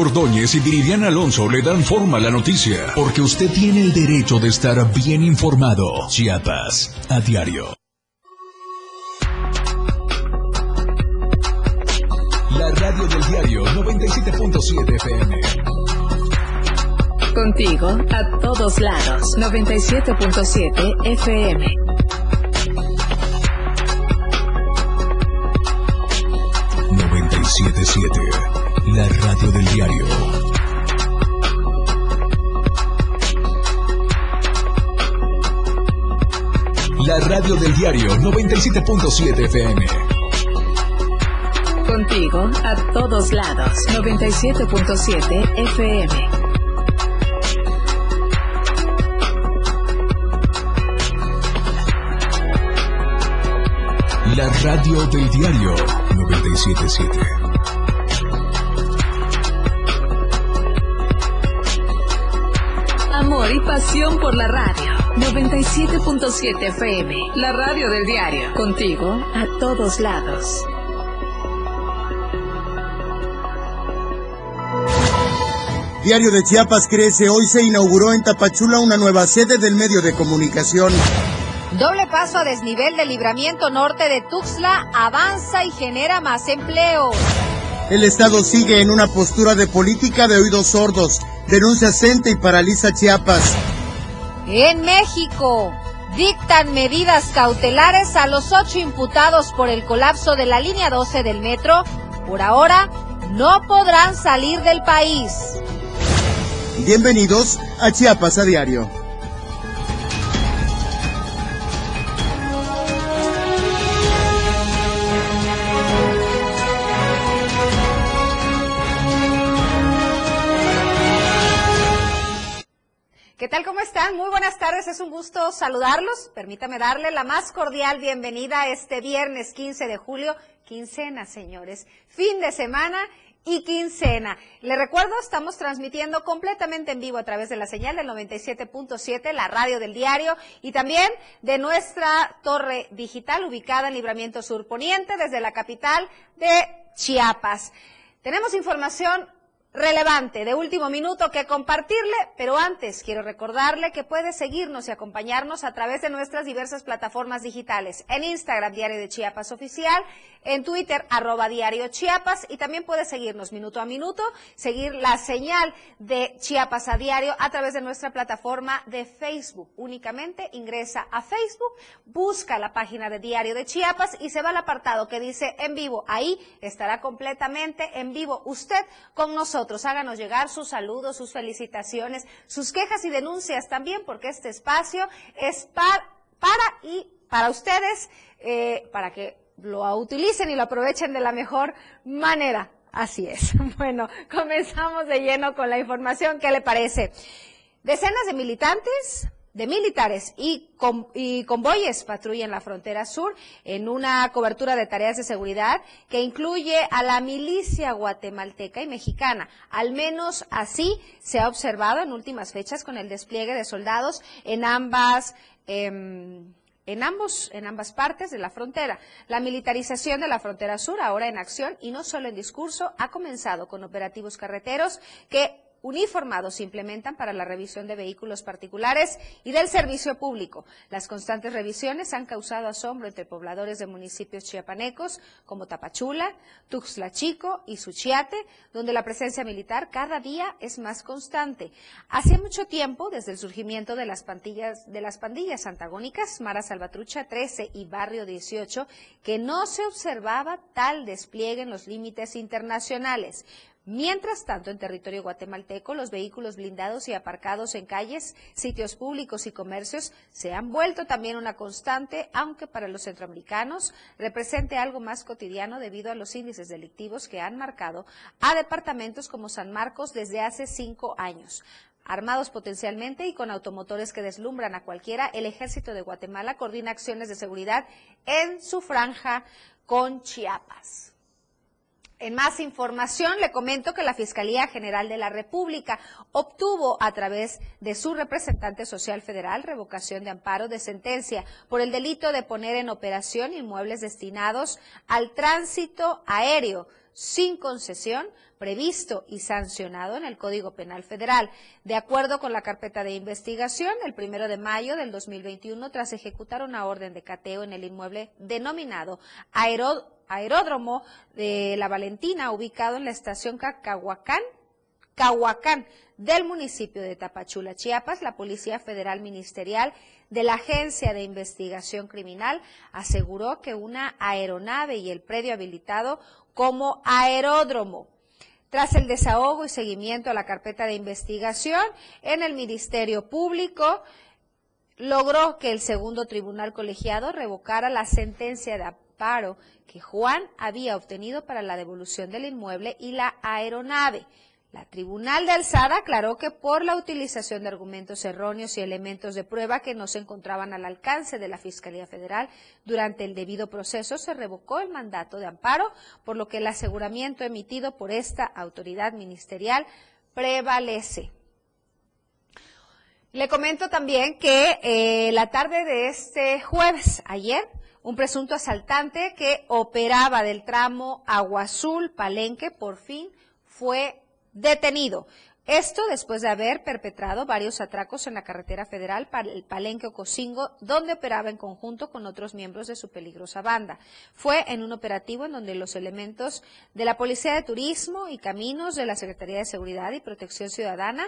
Ordóñez y Viridiana Alonso le dan forma a la noticia, porque usted tiene el derecho de estar bien informado. Chiapas, a diario. La radio del diario 97.7 FM. Contigo a todos lados. 97.7 FM. 977, la radio del diario. La radio del diario 97.7 FM. Contigo a todos lados. 97.7 FM. La radio del diario 977. Amor y pasión por la radio. 97.7 FM. La radio del diario. Contigo a todos lados. Diario de Chiapas crece. Hoy se inauguró en Tapachula una nueva sede del medio de comunicación. Doble paso a desnivel del libramiento norte de Tuxtla avanza y genera más empleos. El Estado sigue en una postura de política de oídos sordos. Denuncia Cente y paraliza Chiapas. En México, dictan medidas cautelares a los ocho imputados por el colapso de la línea 12 del metro. Por ahora, no podrán salir del país. Bienvenidos a Chiapas a diario. Muy buenas tardes, es un gusto saludarlos. Permítame darle la más cordial bienvenida este viernes 15 de julio, quincena, señores, fin de semana y quincena. Le recuerdo, estamos transmitiendo completamente en vivo a través de la señal del 97.7, la radio del diario, y también de nuestra torre digital ubicada en Libramiento Sur Poniente, desde la capital de Chiapas. Tenemos información relevante de último minuto que compartirle, pero antes quiero recordarle que puede seguirnos y acompañarnos a través de nuestras diversas plataformas digitales, en Instagram Diario de Chiapas Oficial, en Twitter arroba Diario Chiapas y también puede seguirnos minuto a minuto, seguir la señal de Chiapas a Diario a través de nuestra plataforma de Facebook. Únicamente ingresa a Facebook, busca la página de Diario de Chiapas y se va al apartado que dice en vivo. Ahí estará completamente en vivo usted con nosotros. Háganos llegar sus saludos, sus felicitaciones, sus quejas y denuncias también, porque este espacio es para, para y para ustedes, eh, para que lo utilicen y lo aprovechen de la mejor manera. Así es. Bueno, comenzamos de lleno con la información. ¿Qué le parece? Decenas de militantes de militares y, con, y convoyes patrullan la frontera sur en una cobertura de tareas de seguridad que incluye a la milicia guatemalteca y mexicana. Al menos así se ha observado en últimas fechas con el despliegue de soldados en ambas. Eh, en ambos, en ambas partes de la frontera. La militarización de la frontera sur, ahora en acción y no solo en discurso, ha comenzado con operativos carreteros que uniformados se implementan para la revisión de vehículos particulares y del servicio público. Las constantes revisiones han causado asombro entre pobladores de municipios chiapanecos como Tapachula, Tuxtla Chico y Suchiate, donde la presencia militar cada día es más constante. Hace mucho tiempo, desde el surgimiento de las de las pandillas antagónicas, Mara Salvatrucha 13 y Barrio 18, que no se observaba tal despliegue en los límites internacionales. Mientras tanto, en territorio guatemalteco, los vehículos blindados y aparcados en calles, sitios públicos y comercios se han vuelto también una constante, aunque para los centroamericanos represente algo más cotidiano debido a los índices delictivos que han marcado a departamentos como San Marcos desde hace cinco años. Armados potencialmente y con automotores que deslumbran a cualquiera, el ejército de Guatemala coordina acciones de seguridad en su franja con Chiapas. En más información, le comento que la Fiscalía General de la República obtuvo a través de su representante social federal revocación de amparo de sentencia por el delito de poner en operación inmuebles destinados al tránsito aéreo sin concesión previsto y sancionado en el Código Penal Federal. De acuerdo con la carpeta de investigación, el primero de mayo del 2021, tras ejecutar una orden de cateo en el inmueble denominado Aeródromo de La Valentina, ubicado en la estación Cacahuacán, Cahuacán del municipio de Tapachula, Chiapas, la Policía Federal Ministerial de la Agencia de Investigación Criminal aseguró que una aeronave y el predio habilitado como aeródromo tras el desahogo y seguimiento a la carpeta de investigación en el Ministerio Público, logró que el segundo tribunal colegiado revocara la sentencia de amparo que Juan había obtenido para la devolución del inmueble y la aeronave. La Tribunal de Alzada aclaró que por la utilización de argumentos erróneos y elementos de prueba que no se encontraban al alcance de la Fiscalía Federal durante el debido proceso se revocó el mandato de amparo, por lo que el aseguramiento emitido por esta autoridad ministerial prevalece. Le comento también que eh, la tarde de este jueves, ayer, un presunto asaltante que operaba del tramo Agua Azul Palenque por fin fue detenido. Esto después de haber perpetrado varios atracos en la carretera federal para el Palenque Ocosingo, donde operaba en conjunto con otros miembros de su peligrosa banda. Fue en un operativo en donde los elementos de la Policía de Turismo y Caminos de la Secretaría de Seguridad y Protección Ciudadana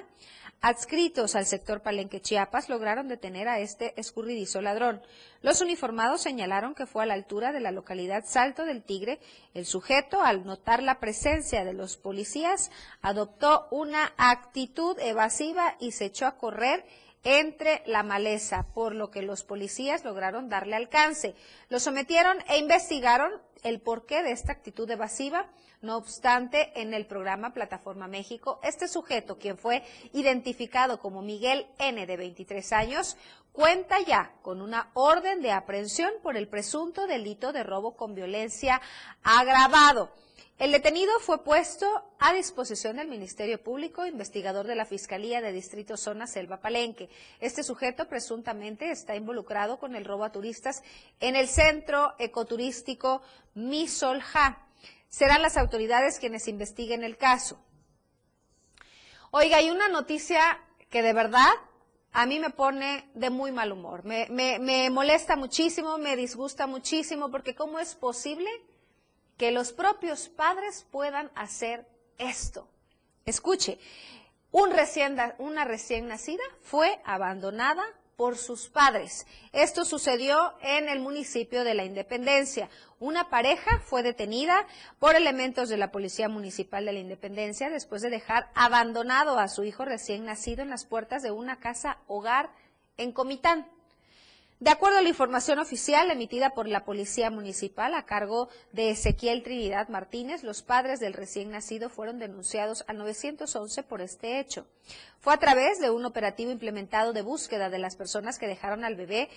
adscritos al sector Palenque Chiapas lograron detener a este escurridizo ladrón. Los uniformados señalaron que fue a la altura de la localidad Salto del Tigre. El sujeto, al notar la presencia de los policías, adoptó una actitud evasiva y se echó a correr entre la maleza, por lo que los policías lograron darle alcance. Lo sometieron e investigaron el porqué de esta actitud evasiva no obstante, en el programa Plataforma México, este sujeto, quien fue identificado como Miguel N. de 23 años, cuenta ya con una orden de aprehensión por el presunto delito de robo con violencia agravado. El detenido fue puesto a disposición del Ministerio Público, investigador de la Fiscalía de Distrito Zona Selva Palenque. Este sujeto presuntamente está involucrado con el robo a turistas en el centro ecoturístico Misolja serán las autoridades quienes investiguen el caso. Oiga, hay una noticia que de verdad a mí me pone de muy mal humor. Me, molesta muchísimo, me disgusta muchísimo, porque ¿cómo es posible que los propios padres puedan hacer esto? Escuche, una recién nacida fue abandonada por sus padres. Esto sucedió en el municipio de la Independencia. Una pareja fue detenida por elementos de la Policía Municipal de la Independencia después de dejar abandonado a su hijo recién nacido en las puertas de una casa hogar en Comitán. De acuerdo a la información oficial emitida por la Policía Municipal a cargo de Ezequiel Trinidad Martínez, los padres del recién nacido fueron denunciados a 911 por este hecho. Fue a través de un operativo implementado de búsqueda de las personas que dejaron al bebé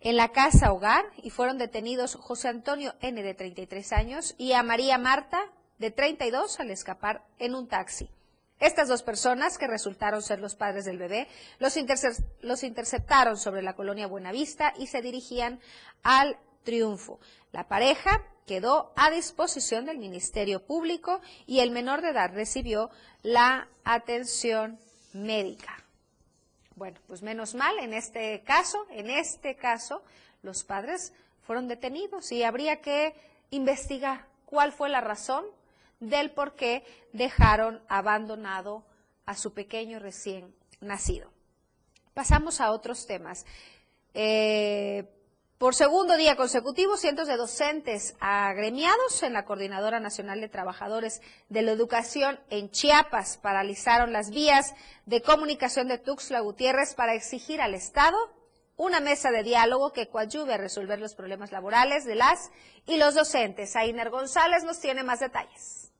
en la casa hogar y fueron detenidos José Antonio N. de 33 años y a María Marta de 32 al escapar en un taxi. Estas dos personas, que resultaron ser los padres del bebé, los, interceptaron sobre la colonia Buenavista y se dirigían al triunfo. La pareja quedó a disposición del Ministerio Público y el menor de edad recibió la atención médica. Bueno, pues menos mal, en este caso, en este caso, los padres fueron detenidos y habría que investigar cuál fue la razón del por qué dejaron abandonado a su pequeño recién nacido. Pasamos a otros temas. Eh, por segundo día consecutivo, cientos de docentes agremiados en la Coordinadora Nacional de Trabajadores de la Educación en Chiapas paralizaron las vías de comunicación de Tuxtla Gutiérrez para exigir al Estado una mesa de diálogo que coadyuve a resolver los problemas laborales de las y los docentes. Ainer González nos tiene más detalles.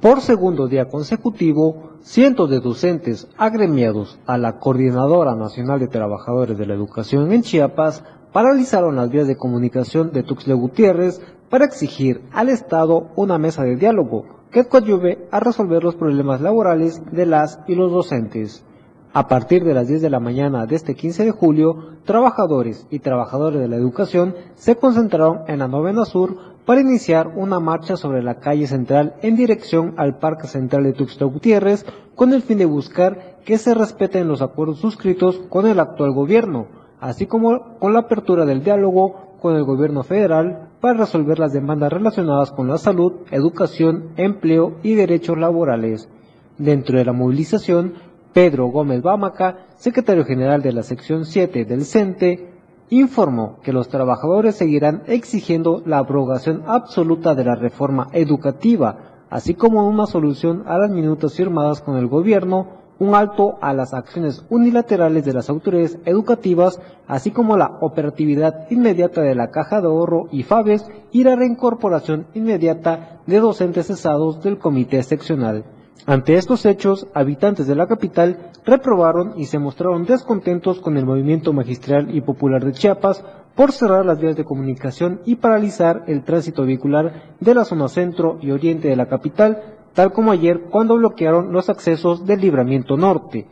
Por segundo día consecutivo, cientos de docentes agremiados a la Coordinadora Nacional de Trabajadores de la Educación en Chiapas paralizaron las vías de comunicación de Tuxtla Gutiérrez para exigir al Estado una mesa de diálogo que coadyuve a resolver los problemas laborales de las y los docentes. A partir de las 10 de la mañana de este 15 de julio, trabajadores y trabajadores de la educación se concentraron en la novena sur para iniciar una marcha sobre la calle central en dirección al Parque Central de Tuxtla Gutiérrez con el fin de buscar que se respeten los acuerdos suscritos con el actual gobierno, así como con la apertura del diálogo con el gobierno federal para resolver las demandas relacionadas con la salud, educación, empleo y derechos laborales. Dentro de la movilización, Pedro Gómez Bámaca, secretario general de la sección 7 del CENTE, informó que los trabajadores seguirán exigiendo la abrogación absoluta de la reforma educativa, así como una solución a las minutas firmadas con el gobierno, un alto a las acciones unilaterales de las autoridades educativas, así como la operatividad inmediata de la Caja de Ahorro y FABES y la reincorporación inmediata de docentes cesados del comité seccional. Ante estos hechos, habitantes de la capital reprobaron y se mostraron descontentos con el movimiento magistral y popular de Chiapas por cerrar las vías de comunicación y paralizar el tránsito vehicular de la zona centro y oriente de la capital, tal como ayer cuando bloquearon los accesos del libramiento norte.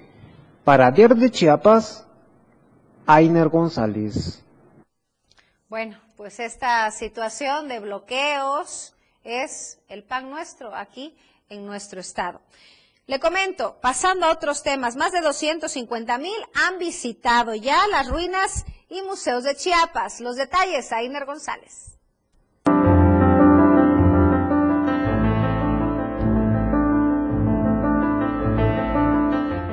Para Diario de Chiapas, Ainer González. Bueno, pues esta situación de bloqueos es el pan nuestro aquí en nuestro estado. Le comento, pasando a otros temas, más de 250 mil han visitado ya las ruinas y museos de Chiapas. Los detalles, Ainer González.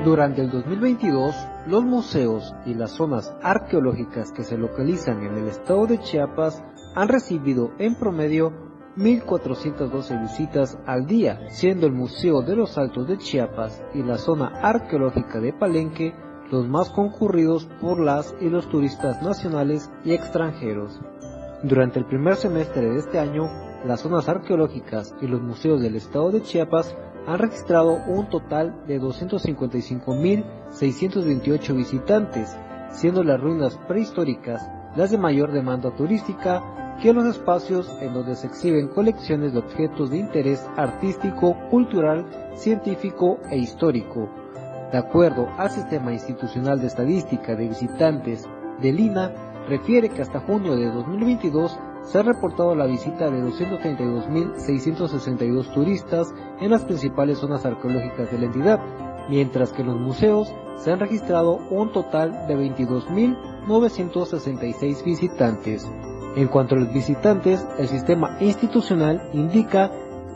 Durante el 2022, los museos y las zonas arqueológicas que se localizan en el estado de Chiapas han recibido en promedio 1.412 visitas al día, siendo el Museo de los Altos de Chiapas y la zona arqueológica de Palenque los más concurridos por las y los turistas nacionales y extranjeros. Durante el primer semestre de este año, las zonas arqueológicas y los museos del estado de Chiapas han registrado un total de 255.628 visitantes, siendo las ruinas prehistóricas las de mayor demanda turística que los espacios en donde se exhiben colecciones de objetos de interés artístico, cultural, científico e histórico. De acuerdo al Sistema Institucional de Estadística de Visitantes de Lina, refiere que hasta junio de 2022 se ha reportado la visita de 232.662 turistas en las principales zonas arqueológicas de la entidad, mientras que en los museos se han registrado un total de 22.966 visitantes. En cuanto a los visitantes, el sistema institucional indica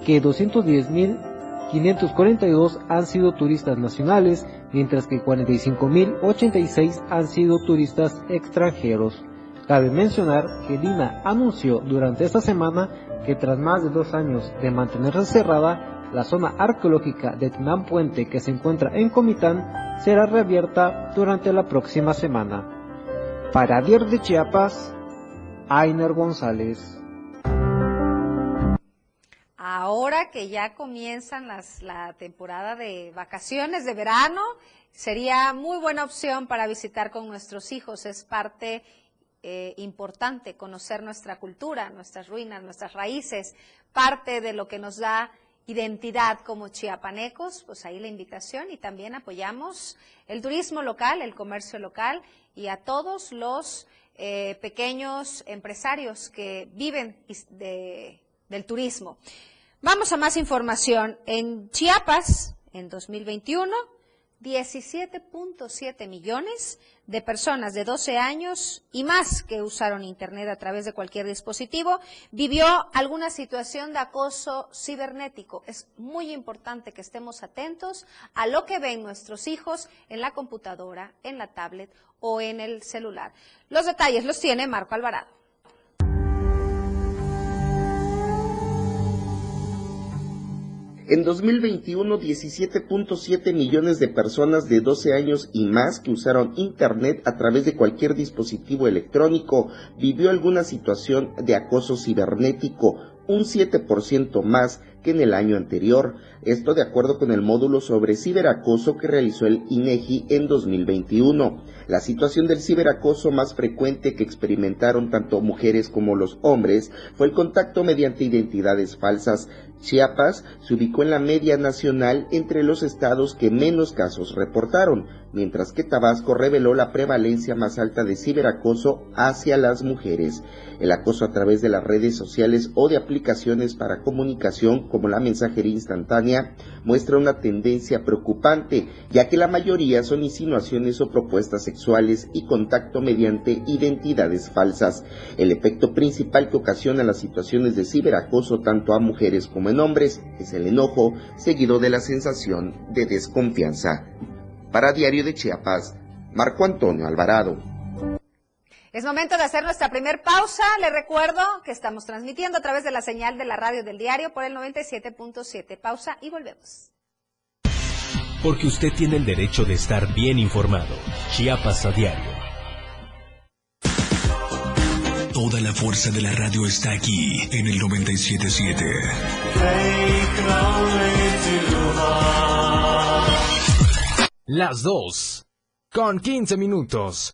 que 210.542 han sido turistas nacionales, mientras que 45.086 han sido turistas extranjeros. Cabe mencionar que Lina anunció durante esta semana que tras más de dos años de mantenerse cerrada, la zona arqueológica de Tinán Puente que se encuentra en Comitán será reabierta durante la próxima semana. Para Dier de Chiapas, Ainer González. Ahora que ya comienzan las, la temporada de vacaciones de verano, sería muy buena opción para visitar con nuestros hijos. Es parte eh, importante conocer nuestra cultura, nuestras ruinas, nuestras raíces, parte de lo que nos da identidad como chiapanecos, pues ahí la invitación y también apoyamos el turismo local, el comercio local y a todos los eh, pequeños empresarios que viven del turismo. Vamos a más información. En Chiapas, en 2021, 17.7 millones de personas de 12 años y más que usaron Internet a través de cualquier dispositivo vivió alguna situación de acoso cibernético. Es muy importante que estemos atentos a lo que ven nuestros hijos en la computadora, en la tablet o en el celular. Los detalles los tiene Marco Alvarado. En 2021, 17.7 millones de personas de 12 años y más que usaron Internet a través de cualquier dispositivo electrónico vivió alguna situación de acoso cibernético, un 7% más que en el año anterior. Esto de acuerdo con el módulo sobre ciberacoso que realizó el INEGI en 2021. La situación del ciberacoso más frecuente que experimentaron tanto mujeres como los hombres fue el contacto mediante identidades falsas. Chiapas se ubicó en la media nacional entre los estados que menos casos reportaron, mientras que Tabasco reveló la prevalencia más alta de ciberacoso hacia las mujeres. El acoso a través de las redes sociales o de aplicaciones para comunicación como la mensajería instantánea muestra una tendencia preocupante, ya que la mayoría son insinuaciones o propuestas sexuales y contacto mediante identidades falsas. El efecto principal que ocasiona las situaciones de ciberacoso tanto a mujeres como en hombres es el enojo, seguido de la sensación de desconfianza. Para Diario de Chiapas, Marco Antonio Alvarado. Es momento de hacer nuestra primer pausa. Le recuerdo que estamos transmitiendo a través de la señal de la radio del diario por el 97.7. Pausa y volvemos. Porque usted tiene el derecho de estar bien informado. Chiapas a diario. Toda la fuerza de la radio está aquí en el 977. Las dos. Con 15 minutos.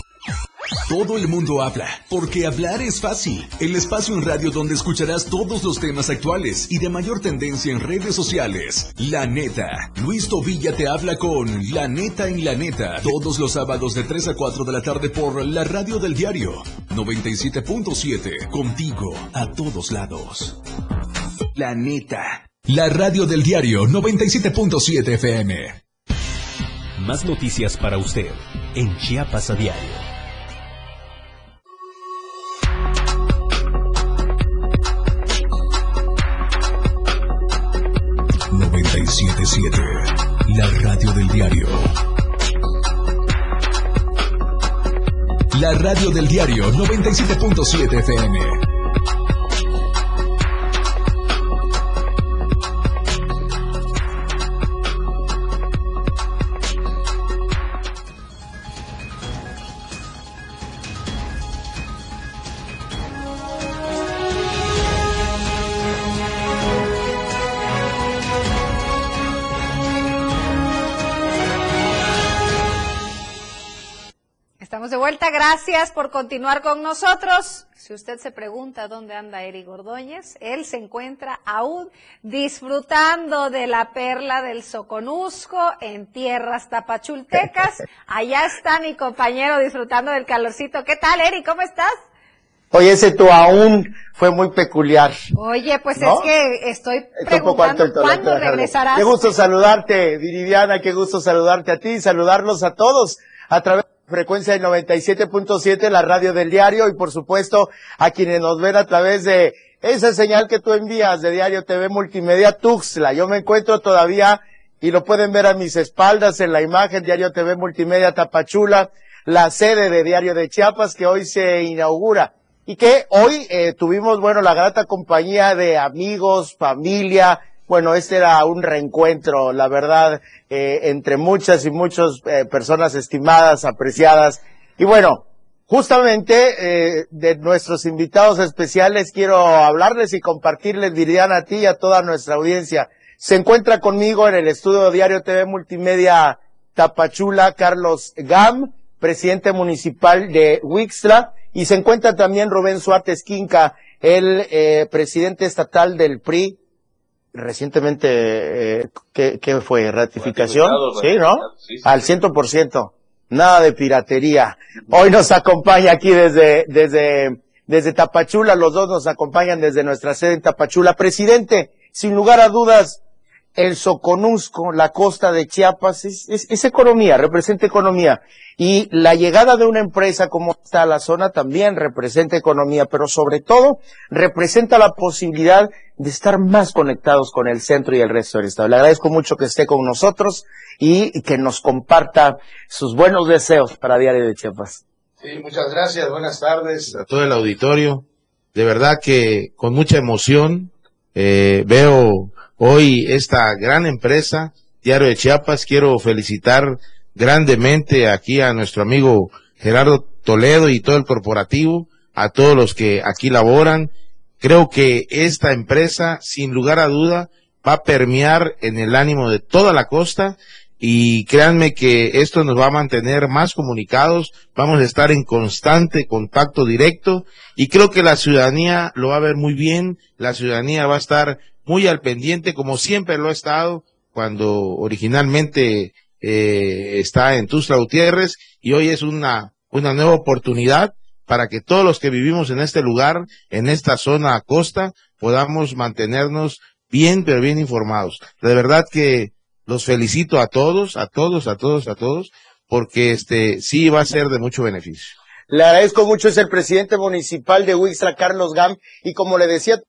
Todo el mundo habla, porque hablar es fácil. El espacio en radio donde escucharás todos los temas actuales y de mayor tendencia en redes sociales. La neta. Luis Tobilla te habla con La neta en la neta. Todos los sábados de 3 a 4 de la tarde por la radio del diario 97.7. Contigo a todos lados. La neta. La radio del diario 97.7 FM. Más noticias para usted en Chiapas a diario. 977, la radio del diario. La radio del diario 97.7 FM. Gracias por continuar con nosotros. Si usted se pregunta dónde anda Eric Ordóñez, él se encuentra aún disfrutando de la perla del Soconusco en tierras tapachultecas. Allá está mi compañero disfrutando del calorcito. ¿Qué tal, Eric? ¿Cómo estás? Oye, ese tú aún fue muy peculiar. Oye, pues es que estoy preguntando cuándo regresarás. Qué gusto saludarte, Viridiana, qué gusto saludarte a ti y saludarlos a todos a través frecuencia del 97.7, la radio del diario y por supuesto a quienes nos ven a través de esa señal que tú envías de Diario TV Multimedia Tuxla. Yo me encuentro todavía y lo pueden ver a mis espaldas en la imagen Diario TV Multimedia Tapachula, la sede de Diario de Chiapas que hoy se inaugura y que hoy eh, tuvimos, bueno, la grata compañía de amigos, familia, bueno, este era un reencuentro, la verdad, eh, entre muchas y muchas eh, personas estimadas, apreciadas. Y bueno, justamente eh, de nuestros invitados especiales quiero hablarles y compartirles, dirían a ti y a toda nuestra audiencia. Se encuentra conmigo en el estudio Diario TV Multimedia Tapachula, Carlos Gam, presidente municipal de Wixla, y se encuentra también Rubén Suárez Quinca, el presidente estatal del PRI, recientemente, eh, ¿qué, ¿qué, fue? ¿Ratificación? Sí, ¿no? Sí, sí. Al ciento por ciento. Nada de piratería. Hoy nos acompaña aquí desde, desde, desde Tapachula. Los dos nos acompañan desde nuestra sede en Tapachula. Presidente, sin lugar a dudas, el Soconusco, la costa de Chiapas, es, es, es, economía, representa economía. Y la llegada de una empresa como esta a la zona también representa economía, pero sobre todo representa la posibilidad de estar más conectados con el centro y el resto del estado. Le agradezco mucho que esté con nosotros y que nos comparta sus buenos deseos para Diario de Chiapas. Sí, muchas gracias, buenas tardes a todo el auditorio. De verdad que con mucha emoción eh, veo hoy esta gran empresa, Diario de Chiapas. Quiero felicitar grandemente aquí a nuestro amigo Gerardo Toledo y todo el corporativo, a todos los que aquí laboran. Creo que esta empresa, sin lugar a duda, va a permear en el ánimo de toda la costa y créanme que esto nos va a mantener más comunicados, vamos a estar en constante contacto directo y creo que la ciudadanía lo va a ver muy bien, la ciudadanía va a estar muy al pendiente como siempre lo ha estado cuando originalmente eh, está en Tuzla Gutiérrez y hoy es una, una nueva oportunidad para que todos los que vivimos en este lugar, en esta zona costa, podamos mantenernos bien, pero bien informados. De verdad que los felicito a todos, a todos, a todos, a todos, porque este sí va a ser de mucho beneficio. Le agradezco mucho, es el presidente municipal de Huixla, Carlos Gam, y como le decía,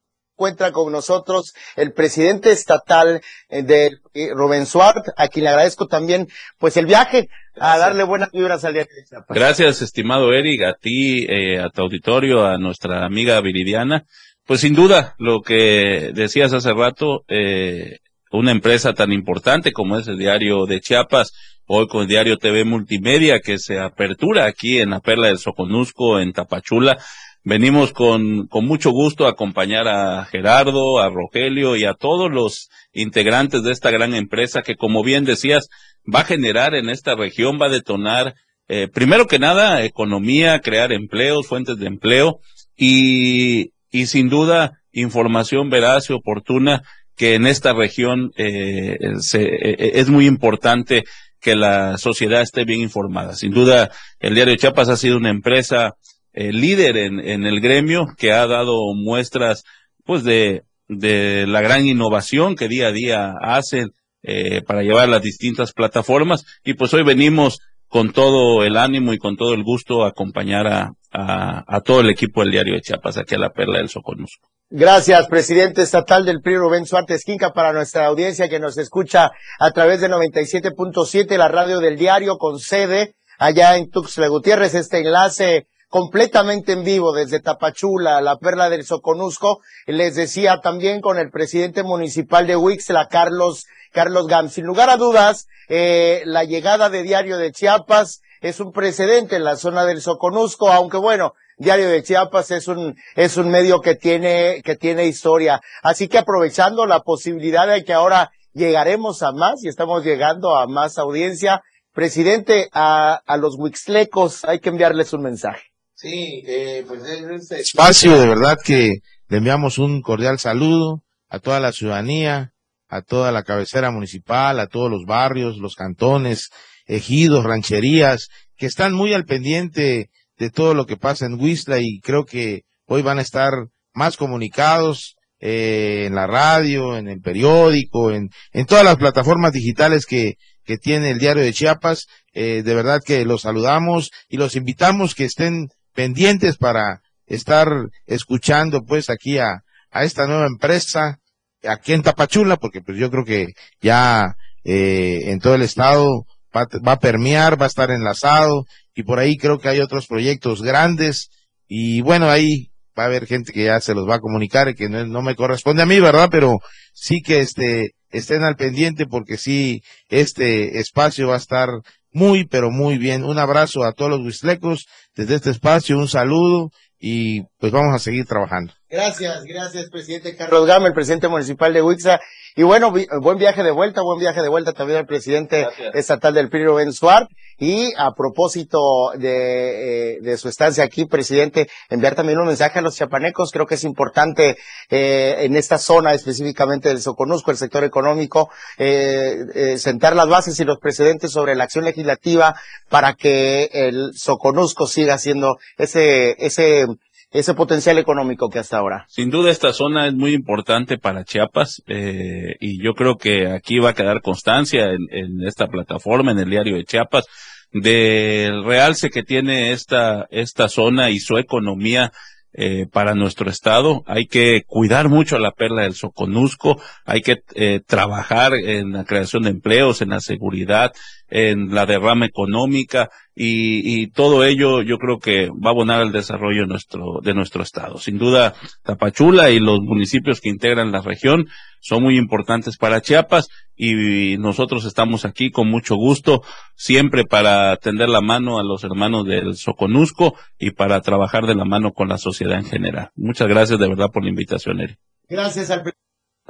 encuentra con nosotros el presidente estatal de Rubén Suárez, a quien le agradezco también, pues el viaje, Gracias. a darle buenas vibras al día de Chiapas. Gracias, estimado Eric, a ti, eh, a tu auditorio, a nuestra amiga Viridiana. Pues sin duda, lo que decías hace rato, eh, una empresa tan importante como es el diario de Chiapas, hoy con el diario TV Multimedia, que se apertura aquí en la Perla del Soconusco, en Tapachula. Venimos con, con mucho gusto a acompañar a Gerardo, a Rogelio y a todos los integrantes de esta gran empresa que, como bien decías, va a generar en esta región, va a detonar, eh, primero que nada, economía, crear empleos, fuentes de empleo y, y sin duda, información veraz y oportuna que en esta región eh, se, eh, es muy importante que la sociedad esté bien informada. Sin duda, el diario Chiapas ha sido una empresa eh, líder en, en, el gremio que ha dado muestras, pues, de, de la gran innovación que día a día hacen eh, para llevar las distintas plataformas. Y pues hoy venimos con todo el ánimo y con todo el gusto a acompañar a, a, a todo el equipo del diario de Chiapas aquí a la Perla del Soconusco. Gracias, presidente estatal del PRI, Rubén Suárez Quinca, para nuestra audiencia que nos escucha a través de 97.7, la radio del diario, con sede allá en Tuxtla Gutiérrez. Este enlace completamente en vivo desde Tapachula, la perla del Soconusco. Les decía también con el presidente municipal de Huixla, Carlos, Carlos Gam. Sin lugar a dudas, eh, la llegada de Diario de Chiapas es un precedente en la zona del Soconusco, aunque bueno, Diario de Chiapas es un, es un medio que tiene, que tiene historia. Así que aprovechando la posibilidad de que ahora llegaremos a más y estamos llegando a más audiencia, presidente, a, a los Huixlecos hay que enviarles un mensaje. Sí, eh, pues en este espacio de verdad que le enviamos un cordial saludo a toda la ciudadanía, a toda la cabecera municipal, a todos los barrios, los cantones, ejidos, rancherías, que están muy al pendiente de todo lo que pasa en Huistla y creo que hoy van a estar más comunicados eh, en la radio, en el periódico, en, en todas las plataformas digitales que, que tiene el diario de Chiapas. Eh, de verdad que los saludamos y los invitamos que estén pendientes para estar escuchando pues aquí a, a esta nueva empresa aquí en Tapachula, porque pues yo creo que ya eh, en todo el estado va, va a permear, va a estar enlazado y por ahí creo que hay otros proyectos grandes y bueno, ahí va a haber gente que ya se los va a comunicar que no, no me corresponde a mí, ¿verdad? Pero sí que este, estén al pendiente porque sí, este espacio va a estar muy, pero muy bien. Un abrazo a todos los huislecos desde este espacio, un saludo y pues vamos a seguir trabajando. Gracias, gracias, presidente Carlos Gama, el presidente municipal de Huixa. Y bueno, buen viaje de vuelta, buen viaje de vuelta también al presidente estatal del PRI, Ben Suárez. Y a propósito de, eh, de su estancia aquí, presidente, enviar también un mensaje a los chiapanecos. Creo que es importante eh, en esta zona específicamente del Soconusco, el sector económico, eh, eh, sentar las bases y los precedentes sobre la acción legislativa para que el Soconusco siga siendo ese, ese ese potencial económico que hasta ahora. Sin duda esta zona es muy importante para Chiapas eh, y yo creo que aquí va a quedar constancia en, en, esta plataforma, en el diario de Chiapas, del realce que tiene esta, esta zona y su economía eh, para nuestro estado. Hay que cuidar mucho la perla del Soconusco, hay que eh, trabajar en la creación de empleos, en la seguridad, en la derrama económica y, y, todo ello yo creo que va a abonar al desarrollo de nuestro, de nuestro estado. Sin duda, Tapachula y los municipios que integran la región son muy importantes para Chiapas y nosotros estamos aquí con mucho gusto siempre para tender la mano a los hermanos del Soconusco y para trabajar de la mano con la sociedad en general. Muchas gracias de verdad por la invitación, Eri. Gracias al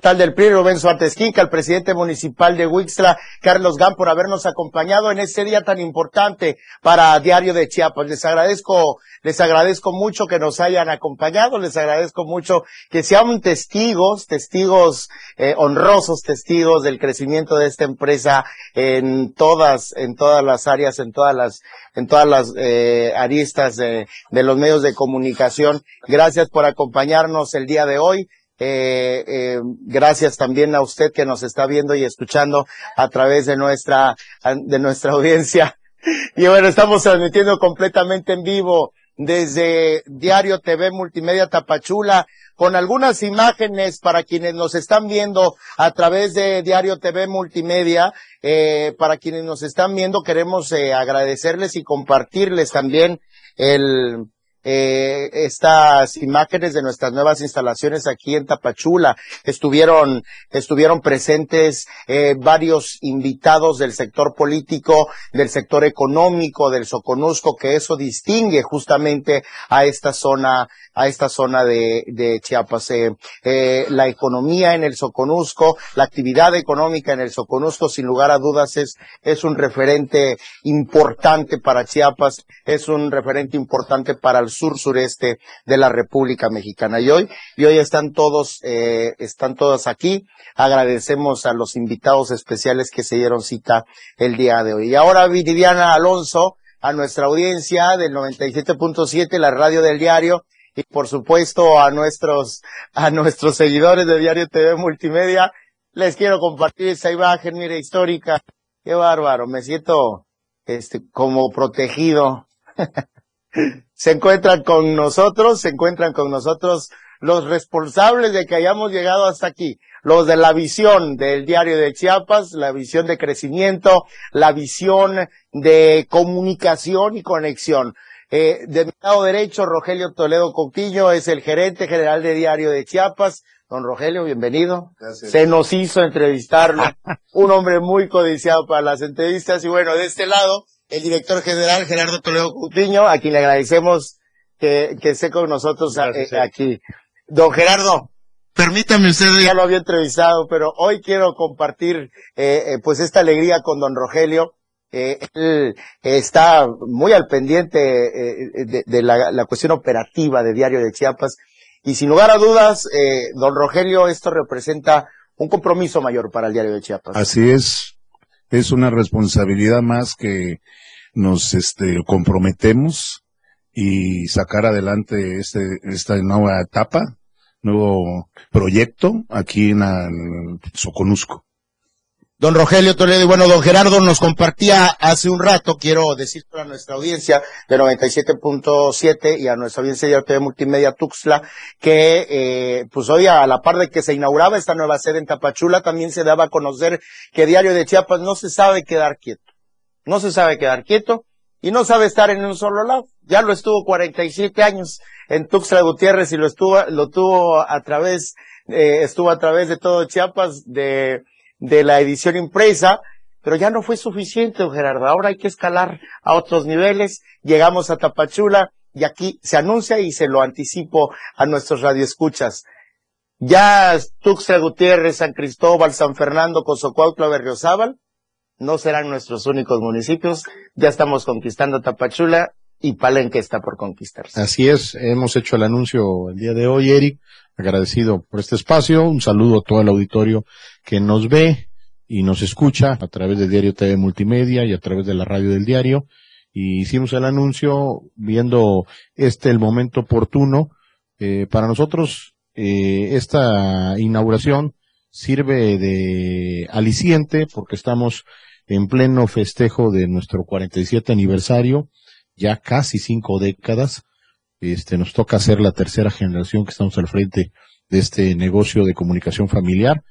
tal del PRI, Rubén Suárez Quinca, al presidente municipal de Huixla, Carlos Gam, por habernos acompañado en este día tan importante para Diario de Chiapas. Les agradezco, les agradezco mucho que nos hayan acompañado, les agradezco mucho que sean testigos, testigos eh, honrosos, testigos del crecimiento de esta empresa en todas, en todas las áreas, en todas las, en todas las eh, aristas de, de los medios de comunicación. Gracias por acompañarnos el día de hoy. Eh, eh, gracias también a usted que nos está viendo y escuchando a través de nuestra, de nuestra audiencia. Y bueno, estamos transmitiendo completamente en vivo desde Diario TV Multimedia Tapachula con algunas imágenes para quienes nos están viendo a través de Diario TV Multimedia. Eh, para quienes nos están viendo, queremos agradecerles y compartirles también el, eh, estas imágenes de nuestras nuevas instalaciones aquí en Tapachula. Estuvieron, estuvieron presentes eh, varios invitados del sector político, del sector económico, del Soconusco, que eso distingue justamente a esta zona a esta zona de, de Chiapas. Eh, eh, la economía en el Soconusco, la actividad económica en el Soconusco, sin lugar a dudas, es, es un referente importante para Chiapas, es un referente importante para el sur sureste de la República Mexicana. Y hoy, y hoy están todos, eh, están todos aquí. Agradecemos a los invitados especiales que se dieron cita el día de hoy. Y ahora Viridiana Alonso, a nuestra audiencia del 97.7, la radio del diario, y por supuesto a nuestros, a nuestros seguidores de Diario TV Multimedia, les quiero compartir esa imagen, mire, histórica. Qué bárbaro, me siento, este, como protegido. se encuentran con nosotros, se encuentran con nosotros los responsables de que hayamos llegado hasta aquí, los de la visión del diario de Chiapas, la visión de crecimiento, la visión de comunicación y conexión. Eh, de mi lado derecho, Rogelio Toledo Coutinho es el gerente general de Diario de Chiapas. Don Rogelio, bienvenido. Gracias. Se nos hizo entrevistarlo. Un hombre muy codiciado para las entrevistas. Y bueno, de este lado, el director general Gerardo Toledo Coutinho, a quien le agradecemos que, que esté con nosotros Gracias, eh, aquí. Don Gerardo, permítame usted, ya lo había entrevistado, pero hoy quiero compartir eh, eh, pues esta alegría con don Rogelio. Eh, él está muy al pendiente eh, de, de la, la, cuestión operativa de Diario de Chiapas y sin lugar a dudas, eh, don Rogelio, esto representa un compromiso mayor para el Diario de Chiapas. Así es, es una responsabilidad más que nos este, comprometemos y sacar adelante este, esta nueva etapa, nuevo proyecto aquí en, en Soconusco. Don Rogelio Toledo y bueno, don Gerardo nos compartía hace un rato, quiero decir a nuestra audiencia de 97.7 y a nuestra audiencia de Multimedia Tuxtla, que eh, pues hoy a la par de que se inauguraba esta nueva sede en Tapachula, también se daba a conocer que Diario de Chiapas no se sabe quedar quieto. No se sabe quedar quieto y no sabe estar en un solo lado. Ya lo estuvo 47 años en Tuxtla Gutiérrez y lo estuvo, lo tuvo a través, eh, estuvo a través de todo Chiapas de, de la edición impresa, pero ya no fue suficiente, Gerardo. Ahora hay que escalar a otros niveles. Llegamos a Tapachula y aquí se anuncia y se lo anticipo a nuestros radioescuchas. Ya Tuxtla Gutiérrez, San Cristóbal, San Fernando, Cozocuautla, Berriozábal no serán nuestros únicos municipios. Ya estamos conquistando Tapachula y Palenque está por conquistarse. Así es, hemos hecho el anuncio el día de hoy, Eric. Agradecido por este espacio. Un saludo a todo el auditorio que nos ve y nos escucha a través de Diario TV Multimedia y a través de la radio del diario. Y hicimos el anuncio viendo este el momento oportuno. Eh, para nosotros, eh, esta inauguración sirve de aliciente porque estamos en pleno festejo de nuestro 47 aniversario, ya casi cinco décadas. Este, nos toca ser la tercera generación que estamos al frente de este negocio de comunicación familiar.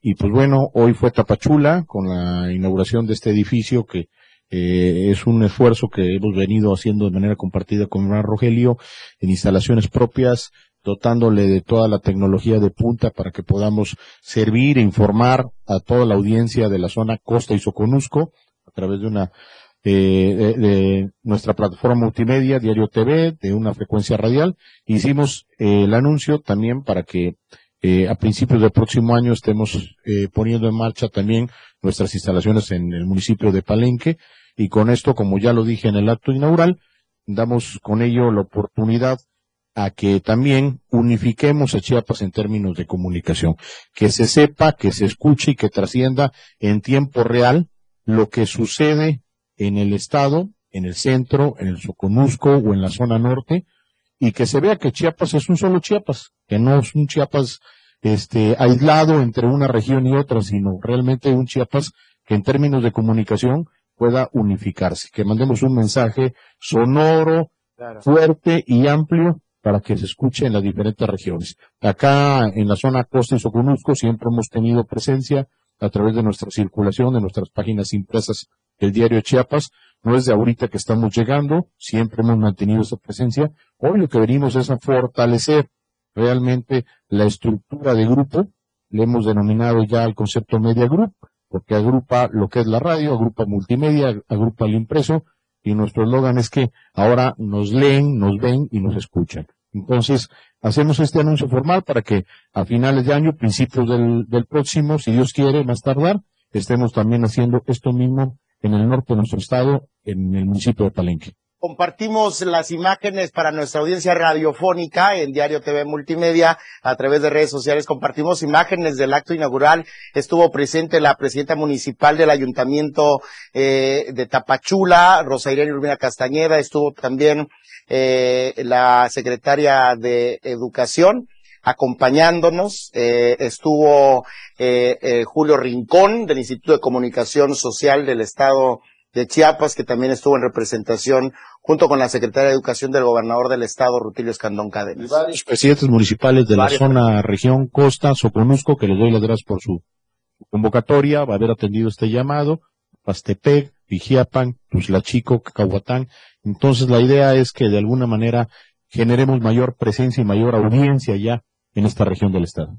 Y pues bueno, hoy fue Tapachula con la inauguración de este edificio que eh, es un esfuerzo que hemos venido haciendo de manera compartida con Hernán Rogelio en instalaciones propias, dotándole de toda la tecnología de punta para que podamos servir e informar a toda la audiencia de la zona Costa y Soconusco a través de una eh, de, nuestra plataforma multimedia, Diario TV, de una frecuencia radial. Hicimos eh, el anuncio también para que eh, a principios del próximo año estemos eh, poniendo en marcha también nuestras instalaciones en el municipio de Palenque y con esto, como ya lo dije en el acto inaugural, damos con ello la oportunidad a que también unifiquemos a Chiapas en términos de comunicación, que se sepa, que se escuche y que trascienda en tiempo real lo que sucede en el estado, en el centro, en el Soconusco o en la zona norte, y que se vea que Chiapas es un solo Chiapas, que no es un Chiapas este aislado entre una región y otra, sino realmente un Chiapas que en términos de comunicación pueda unificarse, que mandemos un mensaje sonoro, fuerte y amplio para que se escuche en las diferentes regiones. Acá en la zona Costa y Soconusco siempre hemos tenido presencia a través de nuestra circulación, de nuestras páginas impresas del diario Chiapas. No es de ahorita que estamos llegando, siempre hemos mantenido esa presencia. Hoy lo que venimos es a fortalecer realmente la estructura de grupo. Le hemos denominado ya el concepto Media Group, porque agrupa lo que es la radio, agrupa multimedia, agrupa el impreso, y nuestro eslogan es que ahora nos leen, nos ven y nos escuchan. Entonces, hacemos este anuncio formal para que a finales de año, principios del, del próximo, si Dios quiere, más tardar, estemos también haciendo esto mismo en el norte de nuestro estado, en el municipio de Palenque. Compartimos las imágenes para nuestra audiencia radiofónica en Diario TV Multimedia a través de redes sociales. Compartimos imágenes del acto inaugural. Estuvo presente la presidenta municipal del ayuntamiento eh, de Tapachula, Rosa Irene Urbina Castañeda. Estuvo también eh, la secretaria de Educación acompañándonos. Eh, estuvo eh, eh, Julio Rincón del Instituto de Comunicación Social del Estado de Chiapas, que también estuvo en representación junto con la secretaria de Educación del gobernador del Estado, Rutilio Escandón Cadenas. Y varios presidentes municipales de la zona, región, costa, Soconusco, que les doy las gracias por su convocatoria, va a haber atendido este llamado, Pastepec, Vigiapan, Tuzlachico, Cacahuatán. Entonces la idea es que de alguna manera generemos mayor presencia y mayor audiencia ya en esta región del estado.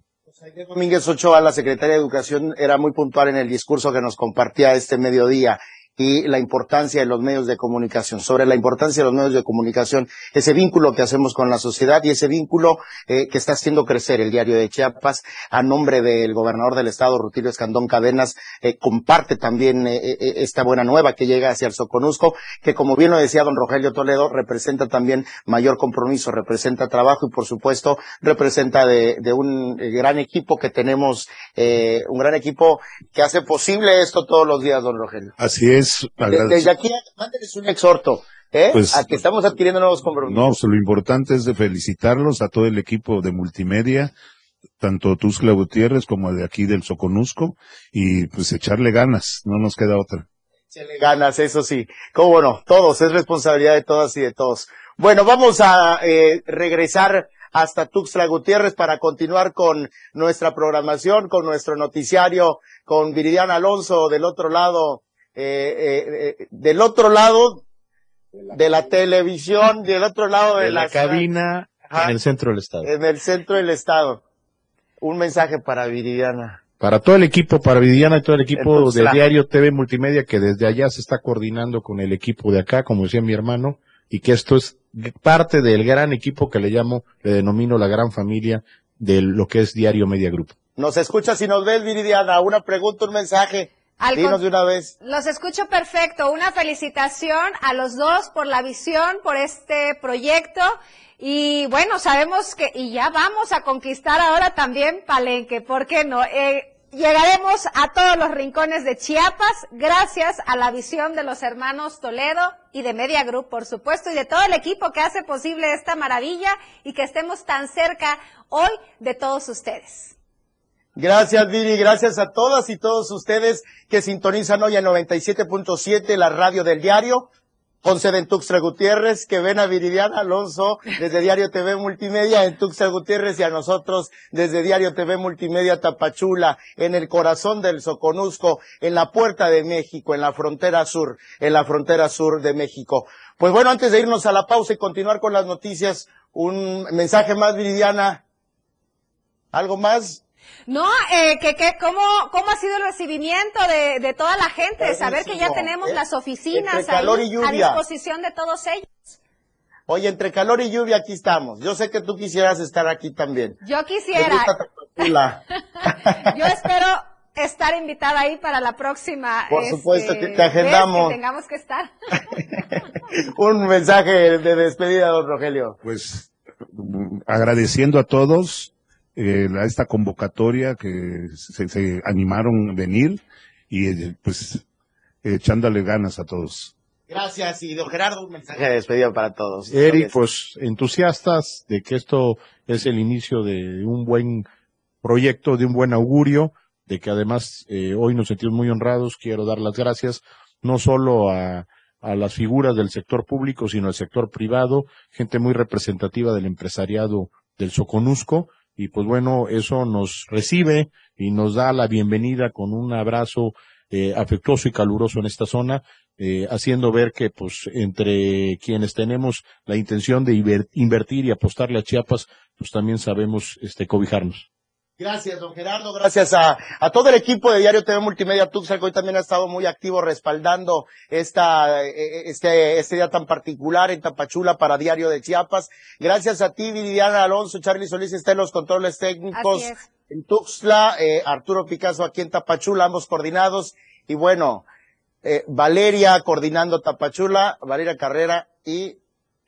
Domínguez Ochoa, la secretaria de Educación, era muy puntual en el discurso que nos compartía este mediodía y la importancia de los medios de comunicación, sobre la importancia de los medios de comunicación, ese vínculo que hacemos con la sociedad y ese vínculo eh, que está haciendo crecer el diario de Chiapas a nombre del gobernador del estado, Rutilio Escandón Cadenas, eh, comparte también eh, esta buena nueva que llega hacia el Soconusco, que como bien lo decía don Rogelio Toledo, representa también mayor compromiso, representa trabajo y por supuesto representa de, de un gran equipo que tenemos, un gran equipo que hace posible esto todos los días, don Rogelio. Así es. Desde aquí, mándenles un exhorto. ¿Eh? Pues, a que estamos adquiriendo nuevos compromisos. No, pues, lo importante es de felicitarlos a todo el equipo de multimedia, tanto Tuscla Gutiérrez como de aquí del Soconusco, y pues echarle ganas, no nos queda otra. Echarle ganas, eso sí. Cómo no, todos, es responsabilidad de todas y de todos. Bueno, vamos a eh, regresar hasta Tuxtla Gutiérrez para continuar con nuestra programación, con nuestro noticiario, con Viridiana Alonso del otro lado eh, eh, del otro lado de la televisión, del otro lado de, de la, cabina en el centro del estado. En el centro del estado. Un mensaje para Viridiana. Para todo el equipo, para Viridiana y todo el equipo de Diario TV Multimedia que desde allá se está coordinando con el equipo de acá, como decía mi hermano, y que esto es parte del gran equipo que le llamo, le denomino la gran familia de lo que es Diario Media Group. Nos escuchas y nos ves, Viridiana. Una pregunta, un mensaje. Dinos de una vez. Los escucho perfecto. Una felicitación a los dos por la visión, por este proyecto. Y bueno, sabemos que, y ya vamos a conquistar ahora también Palenque, ¿por qué no? Eh, llegaremos a todos los rincones de Chiapas gracias a la visión de los hermanos Toledo y de Media Group, por supuesto, y de todo el equipo que hace posible esta maravilla y que estemos tan cerca hoy de todos ustedes. Gracias, Viri. Gracias a todas y todos ustedes que sintonizan hoy en 97.7, la radio del diario. Ponce de Tuxtla Gutiérrez, que ven a Viridiana Alonso desde Diario TV Multimedia en Tuxtla Gutiérrez y a nosotros desde Diario TV Multimedia Tapachula, en el corazón del Soconusco, en la puerta de México, en la frontera sur, en la frontera sur de México. Pues bueno, antes de irnos a la pausa y continuar con las noticias, un mensaje más, Viridiana. ¿Algo más? No, eh, que, que cómo, cómo ha sido el recibimiento de, de toda la gente, saber que ya tenemos ¿eh? las oficinas calor ahí y a disposición de todos ellos. Oye, entre calor y lluvia aquí estamos. Yo sé que tú quisieras estar aquí también. Yo ¿Te quisiera, yo espero estar invitada ahí para la próxima. Por supuesto este, que te agendamos. que tengamos que estar. Un mensaje de despedida, don Rogelio. Pues mm, agradeciendo a todos eh, a esta convocatoria que se, se animaron a venir y eh, pues echándole ganas a todos. Gracias. Y don Gerardo, un mensaje de despedida para todos. Eric, pues entusiastas de que esto es el inicio de un buen proyecto, de un buen augurio, de que además eh, hoy nos sentimos muy honrados. Quiero dar las gracias no solo a, a las figuras del sector público, sino al sector privado, gente muy representativa del empresariado del Soconusco. Y pues bueno, eso nos recibe y nos da la bienvenida con un abrazo eh, afectuoso y caluroso en esta zona, eh, haciendo ver que pues entre quienes tenemos la intención de inver- invertir y apostarle a Chiapas, pues también sabemos este cobijarnos. Gracias, don Gerardo. Gracias a, a todo el equipo de Diario TV Multimedia Tuxtla, que hoy también ha estado muy activo respaldando esta, eh, este, este día tan particular en Tapachula para Diario de Chiapas. Gracias a ti, Viridiana Alonso, Charlie Solís está en los controles técnicos en Tuxtla, eh, Arturo Picasso aquí en Tapachula, ambos coordinados. Y bueno, eh, Valeria coordinando Tapachula, Valeria Carrera y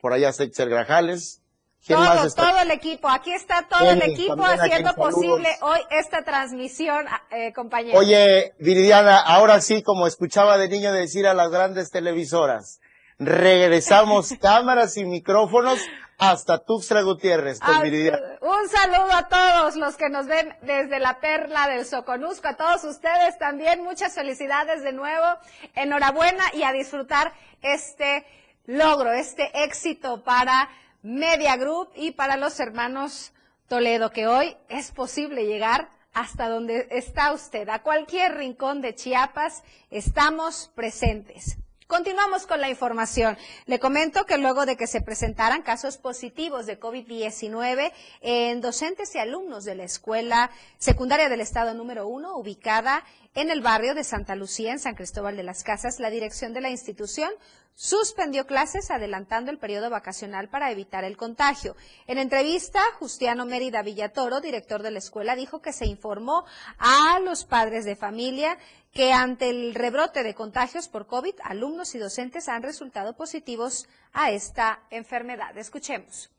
por allá Sexer Grajales. ¿Quién más Todo, todo el equipo. Aquí está todo el equipo haciendo posible hoy esta transmisión, eh, compañeros. Oye, Viridiana, ahora sí, como escuchaba de niño decir a las grandes televisoras, regresamos cámaras y micrófonos hasta Tuxtla Gutiérrez Ah. Un saludo a todos los que nos ven desde la perla del Soconusco, a todos ustedes también, muchas felicidades de nuevo, enhorabuena y a disfrutar este logro, este éxito para Media Group y para los hermanos Toledo, que hoy es posible llegar hasta donde está usted, a cualquier rincón de Chiapas, estamos presentes. Continuamos con la información. Le comento que luego de que se presentaran casos positivos de COVID-19 en docentes y alumnos de la escuela secundaria del estado número uno, ubicada en el barrio de Santa Lucía, en San Cristóbal de las Casas, la dirección de la institución suspendió clases adelantando el periodo vacacional para evitar el contagio. En entrevista, Justiano Mérida Villatoro, director de la escuela, dijo que se informó a los padres de familia que ante el rebrote de contagios por COVID, alumnos y docentes han resultado positivos a esta enfermedad. Escuchemos.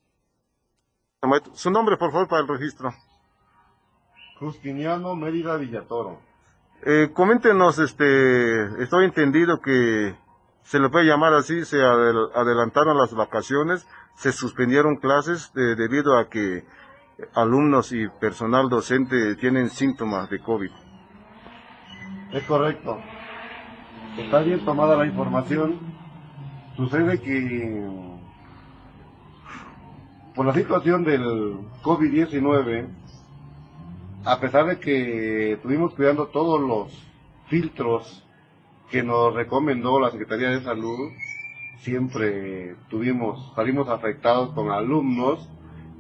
Su nombre, por favor, para el registro. Justiniano Mérida Villatoro. Eh, coméntenos, este, estoy entendido que se le puede llamar así, se adel- adelantaron las vacaciones, se suspendieron clases eh, debido a que alumnos y personal docente tienen síntomas de COVID. Es correcto. Está bien tomada la información. Sucede que por la situación del COVID-19, a pesar de que estuvimos cuidando todos los filtros que nos recomendó la Secretaría de Salud, siempre tuvimos, salimos afectados con alumnos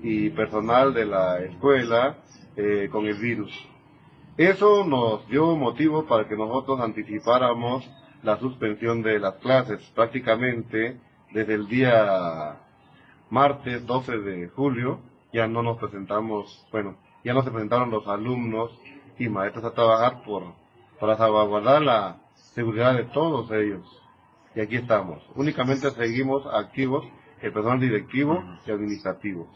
y personal de la escuela eh, con el virus. Eso nos dio motivo para que nosotros anticipáramos la suspensión de las clases. Prácticamente desde el día martes 12 de julio ya no nos presentamos, bueno, ya no se presentaron los alumnos y maestros a trabajar por, para salvaguardar la seguridad de todos ellos. Y aquí estamos. Únicamente seguimos activos el personal directivo y administrativo.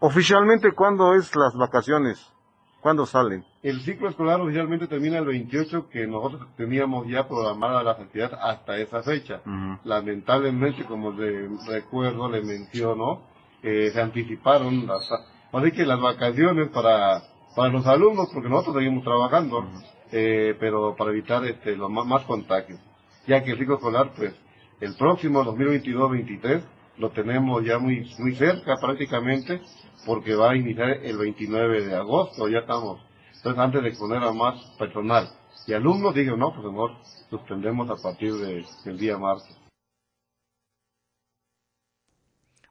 Oficialmente, ¿cuándo es las vacaciones? ¿Cuándo salen? El ciclo escolar oficialmente termina el 28, que nosotros teníamos ya programada la actividades hasta esa fecha. Lamentablemente, como le recuerdo, le menciono, eh, se anticiparon las, así que las vacaciones para, para los alumnos, porque nosotros seguimos trabajando, eh, pero para evitar este, los más, más contagios. Ya que el ciclo escolar, pues, el próximo 2022-23 lo tenemos ya muy, muy cerca prácticamente, porque va a iniciar el 29 de agosto, ya estamos. Entonces, antes de poner a más personal y alumnos, digo, no, pues mejor suspendemos a partir de- del día martes.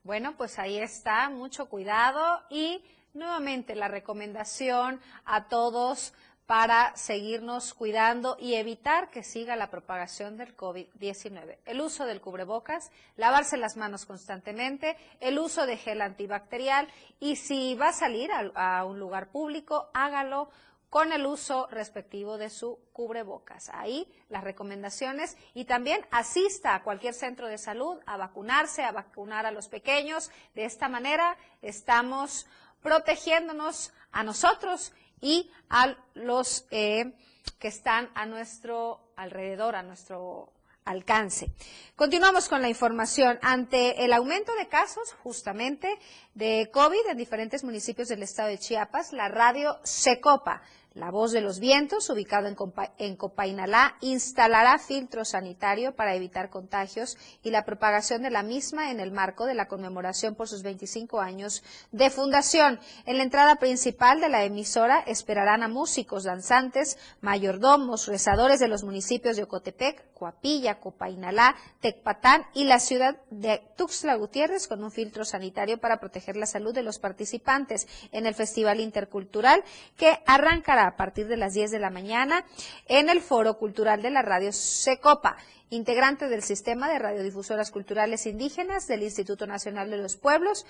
Bueno, pues ahí está, mucho cuidado y nuevamente la recomendación a todos para seguirnos cuidando y evitar que siga la propagación del COVID-19. El uso del cubrebocas, lavarse las manos constantemente, el uso de gel antibacterial y si va a salir a, un lugar público, hágalo con el uso respectivo de su cubrebocas. Ahí las recomendaciones y también asista a cualquier centro de salud a vacunarse, a vacunar a los pequeños. De esta manera estamos protegiéndonos a nosotros y a los eh, que están a nuestro alrededor, a nuestro alcance. Continuamos con la información. Ante el aumento de casos, justamente, de COVID en diferentes municipios del estado de Chiapas, la radio Secopa, la voz de los vientos, ubicado en, Compa- en Copainalá, instalará filtro sanitario para evitar contagios y la propagación de la misma en el marco de la conmemoración por sus 25 años de fundación. En la entrada principal de la emisora esperarán a músicos, danzantes, mayordomos, rezadores de los municipios de Ocotepec, Coapilla, Copainalá, Tecpatán y la ciudad de Tuxtla Gutiérrez con un filtro sanitario para proteger la salud de los participantes en el Festival Intercultural que arrancará a partir de las 10 de la mañana en el Foro Cultural de la Radio Secopa integrante del Sistema de Radiodifusoras Culturales Indígenas del Instituto Nacional de los Pueblos.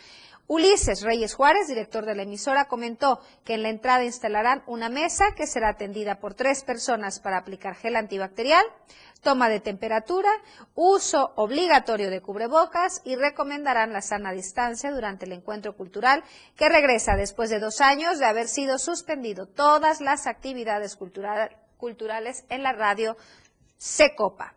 Ulises Reyes Juárez, director de la emisora, comentó que en la entrada instalarán una mesa que será atendida por tres personas para aplicar gel antibacterial, toma de temperatura, uso obligatorio de cubrebocas y recomendarán la sana distancia durante el encuentro cultural que regresa después de dos años de haber sido suspendido todas las actividades cultural- culturales en la radio Secopa.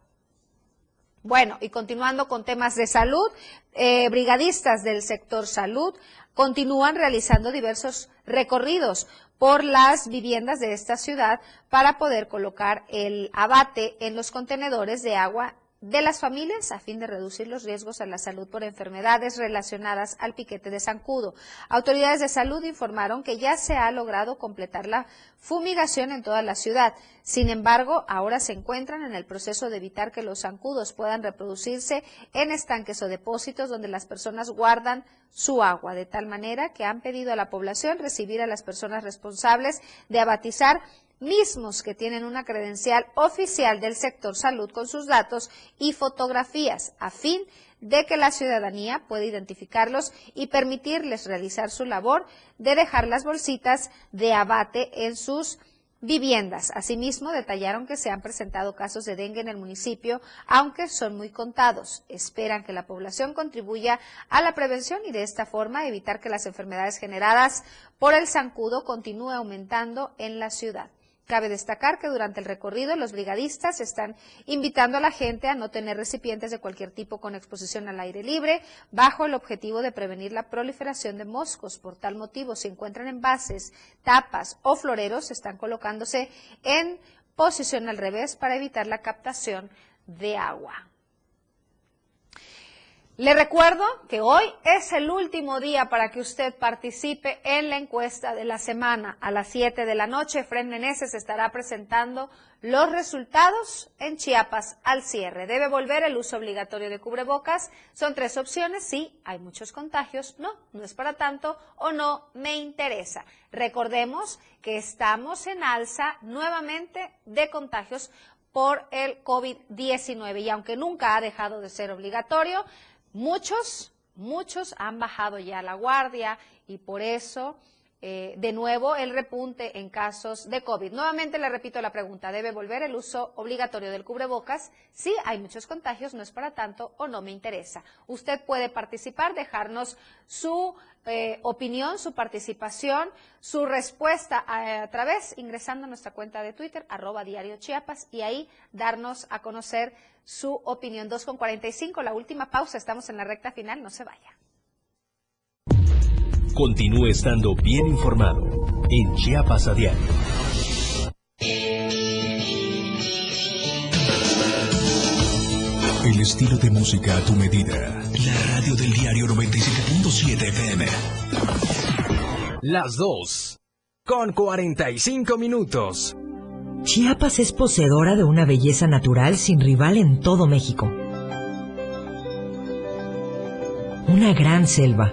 Bueno, y continuando con temas de salud, eh, brigadistas del sector salud continúan realizando diversos recorridos por las viviendas de esta ciudad para poder colocar el abate en los contenedores de agua de las familias a fin de reducir los riesgos a la salud por enfermedades relacionadas al piquete de zancudo. Autoridades de salud informaron que ya se ha logrado completar la fumigación en toda la ciudad. Sin embargo, ahora se encuentran en el proceso de evitar que los zancudos puedan reproducirse en estanques o depósitos donde las personas guardan su agua, de tal manera que han pedido a la población recibir a las personas responsables de abatizar mismos que tienen una credencial oficial del sector salud con sus datos y fotografías, a fin de que la ciudadanía pueda identificarlos y permitirles realizar su labor de dejar las bolsitas de abate en sus viviendas. Asimismo, detallaron que se han presentado casos de dengue en el municipio, aunque son muy contados. Esperan que la población contribuya a la prevención y de esta forma evitar que las enfermedades generadas por el zancudo continúe aumentando en la ciudad. Cabe destacar que durante el recorrido los brigadistas están invitando a la gente a no tener recipientes de cualquier tipo con exposición al aire libre, bajo el objetivo de prevenir la proliferación de moscos. Por tal motivo, si encuentran envases, tapas o floreros, están colocándose en posición al revés para evitar la captación de agua. Le recuerdo que hoy es el último día para que usted participe en la encuesta de la semana. A las 7 de la noche, Fren Meneses estará presentando los resultados en Chiapas al cierre. ¿Debe volver el uso obligatorio de cubrebocas? Son tres opciones. Sí, hay muchos contagios. No, no es para tanto o no me interesa. Recordemos que estamos en alza nuevamente de contagios por el COVID-19 y aunque nunca ha dejado de ser obligatorio, Muchos, muchos han bajado ya la guardia y por eso, eh, de nuevo, el repunte en casos de COVID. Nuevamente le repito la pregunta, ¿debe volver el uso obligatorio del cubrebocas? Sí, hay muchos contagios, no es para tanto o no me interesa. Usted puede participar, dejarnos su eh, opinión, su participación, su respuesta a, a, través, ingresando a nuestra cuenta de Twitter, arroba diario Chiapas, y ahí darnos a conocer su opinión. 2 con 45, la última pausa, estamos en la recta final, no se vaya. Continúe estando bien informado en Chiapas a diario. El estilo de música a tu medida. La radio del diario 97.7 FM. Las 2 con 45 minutos. Chiapas es poseedora de una belleza natural sin rival en todo México. Una gran selva,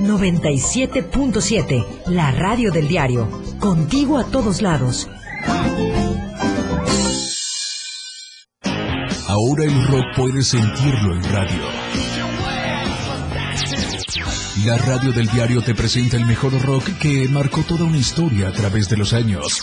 97.7, la radio del diario. Contigo a todos lados. Ahora el rock puede sentirlo en radio. La radio del diario te presenta el mejor rock que marcó toda una historia a través de los años.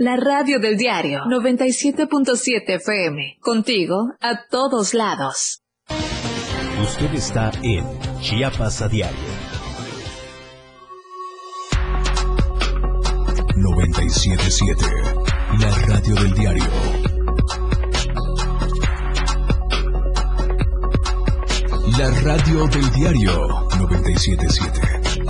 La radio del diario 97.7 FM. Contigo a todos lados. Usted está en Chiapas a diario. 977. La radio del diario. La radio del diario 977.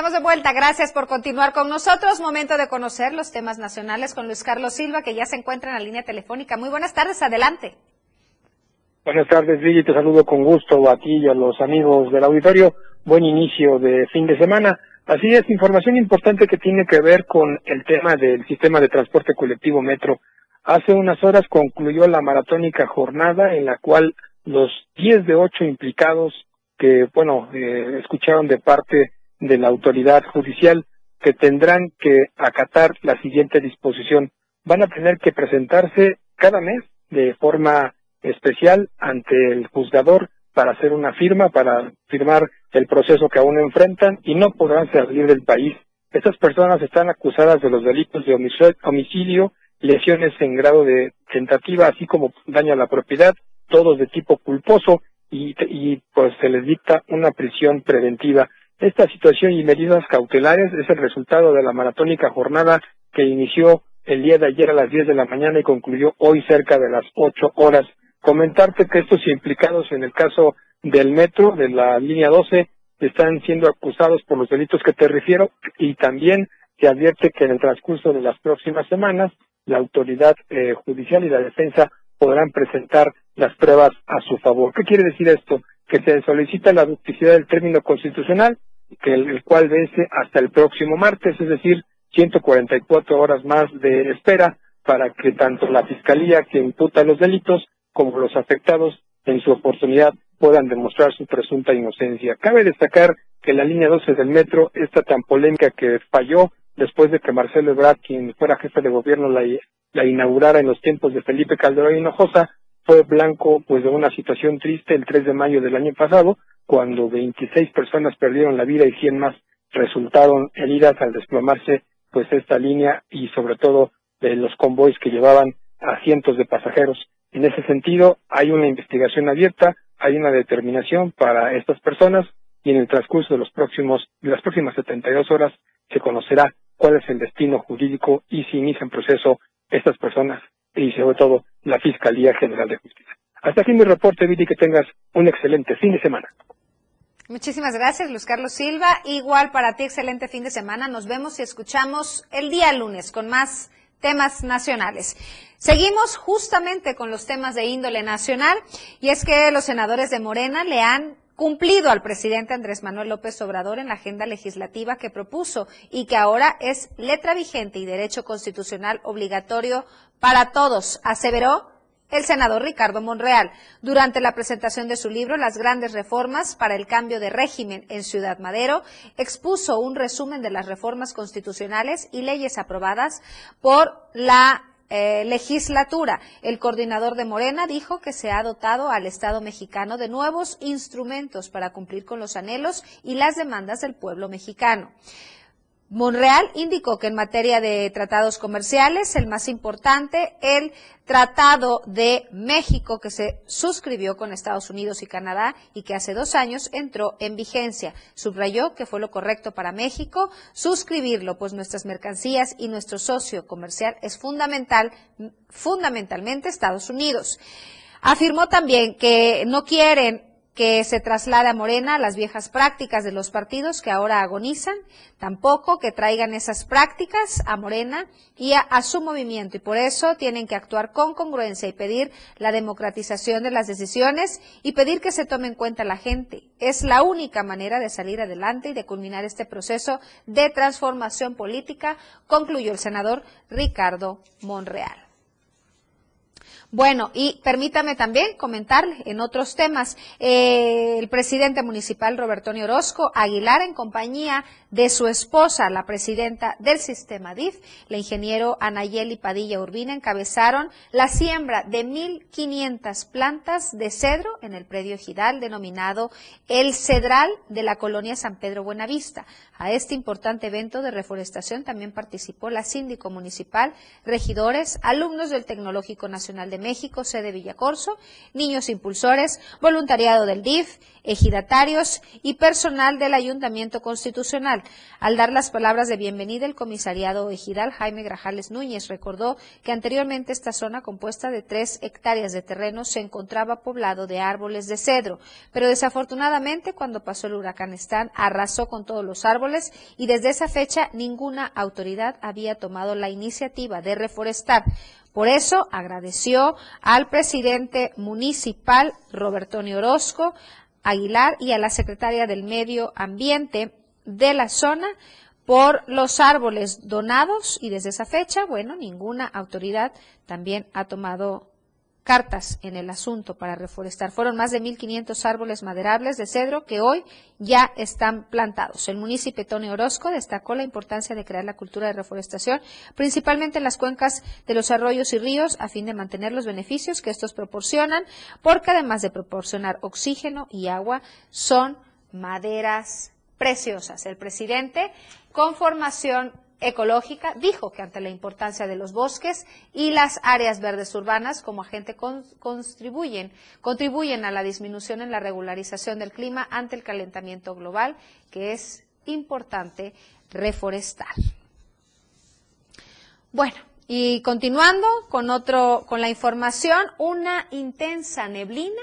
Estamos de vuelta, gracias por continuar con nosotros. Momento de conocer los temas nacionales con Luis Carlos Silva, que ya se encuentra en la línea telefónica. Muy buenas tardes, adelante. Buenas tardes, Vicky, te saludo con gusto a ti y a los amigos del auditorio. Buen inicio de fin de semana. Así es, información importante que tiene que ver con el tema del sistema de transporte colectivo Metro. Hace unas horas concluyó la maratónica jornada en la cual los 10 de 8 implicados que, bueno, eh, escucharon de parte de la autoridad judicial que tendrán que acatar la siguiente disposición. Van a tener que presentarse cada mes de forma especial ante el juzgador para hacer una firma, para firmar el proceso que aún enfrentan y no podrán salir del país Estas personas están acusadas de los delitos de homicidio, lesiones en grado de tentativa, así como daño a la propiedad, todos de tipo culposo y, y pues se les dicta una prisión preventiva. Esta situación y medidas cautelares es el resultado de la maratónica jornada que inició el día de ayer a las 10 de la mañana y concluyó hoy cerca de las 8 horas. Comentarte que estos implicados en el caso del metro, de la línea 12, están siendo acusados por los delitos que te refiero y también se advierte que en el transcurso de las próximas semanas la autoridad eh, judicial y la defensa podrán presentar las pruebas a su favor. ¿Qué quiere decir esto? Que se solicita la duplicidad del término constitucional, que el, cual vence hasta el próximo martes, es decir, 144 horas más de espera para que tanto la fiscalía que imputa los delitos como los afectados en su oportunidad puedan demostrar su presunta inocencia. Cabe destacar que la línea 12 del metro, esta tan polémica que falló después de que Marcelo Ebrard, quien fuera jefe de gobierno, la, inaugurara en los tiempos de Felipe Calderón Hinojosa, fue blanco pues de una situación triste el 3 de mayo del año pasado, cuando 26 personas perdieron la vida y 100 más resultaron heridas al desplomarse pues esta línea y sobre todo de los convoys que llevaban a cientos de pasajeros. En ese sentido, hay una investigación abierta, hay una determinación para estas personas y en el transcurso de los próximos de las próximas 72 horas se conocerá cuál es el destino jurídico y si inician proceso estas personas y sobre todo la Fiscalía General de Justicia. Hasta aquí mi reporte, Viti, que tengas un excelente fin de semana. Muchísimas gracias, Luis Carlos Silva. Igual para ti, excelente fin de semana. Nos vemos y escuchamos el día lunes con más temas nacionales. Seguimos justamente con los temas de índole nacional y es que los senadores de Morena le han cumplido al presidente Andrés Manuel López Obrador en la agenda legislativa que propuso y que ahora es letra vigente y derecho constitucional obligatorio para todos, aseveró el senador Ricardo Monreal durante la presentación de su libro Las grandes reformas para el cambio de régimen en Ciudad Madero, expuso un resumen de las reformas constitucionales y leyes aprobadas por la eh, legislatura. El coordinador de Morena dijo que se ha dotado al Estado mexicano de nuevos instrumentos para cumplir con los anhelos y las demandas del pueblo mexicano. Monreal indicó que en materia de tratados comerciales, el más importante, el Tratado de México que se suscribió con Estados Unidos y Canadá y que hace dos años entró en vigencia. Subrayó que fue lo correcto para México suscribirlo, pues nuestras mercancías y nuestro socio comercial es fundamental, fundamentalmente Estados Unidos. Afirmó también que no quieren que se traslade a Morena las viejas prácticas de los partidos que ahora agonizan, tampoco que traigan esas prácticas a Morena y a, su movimiento. Y por eso tienen que actuar con congruencia y pedir la democratización de las decisiones y pedir que se tome en cuenta la gente. Es la única manera de salir adelante y de culminar este proceso de transformación política, concluyó el senador Ricardo Monreal. Bueno, y permítame también comentarle en otros temas. Eh, el presidente municipal Roberto Orozco Aguilar, en compañía de su esposa, la presidenta del sistema DIF, la ingeniero Anayeli Padilla Urbina, encabezaron la siembra de 1.500 plantas de cedro en el predio Gidal, denominado El Cedral de la colonia San Pedro Buenavista. A este importante evento de reforestación también participó la síndico municipal, regidores, alumnos del Tecnológico Nacional de México, sede Villacorso, niños impulsores, voluntariado del DIF, ejidatarios y personal del Ayuntamiento Constitucional. Al dar las palabras de bienvenida, el comisariado ejidal Jaime Grajales Núñez recordó que anteriormente esta zona compuesta de tres hectáreas de terreno se encontraba poblado de árboles de cedro, pero desafortunadamente cuando pasó el huracán Stan arrasó con todos los árboles y desde esa fecha ninguna autoridad había tomado la iniciativa de reforestar. Por eso agradeció al presidente municipal Roberto Orozco Aguilar y a la secretaria del Medio Ambiente de la zona por los árboles donados y desde esa fecha, bueno, ninguna autoridad también ha tomado cartas en el asunto para reforestar. Fueron más de 1.500 árboles maderables de cedro que hoy ya están plantados. El municipio Tony Orozco destacó la importancia de crear la cultura de reforestación, principalmente en las cuencas de los arroyos y ríos, a fin de mantener los beneficios que estos proporcionan, porque además de proporcionar oxígeno y agua, son maderas preciosas. El presidente, con formación ecológica, dijo que ante la importancia de los bosques y las áreas verdes urbanas como agente contribuyen, contribuyen a la disminución en la regularización del clima ante el calentamiento global, que es importante reforestar. Bueno, y continuando con otro, con la información, una intensa neblina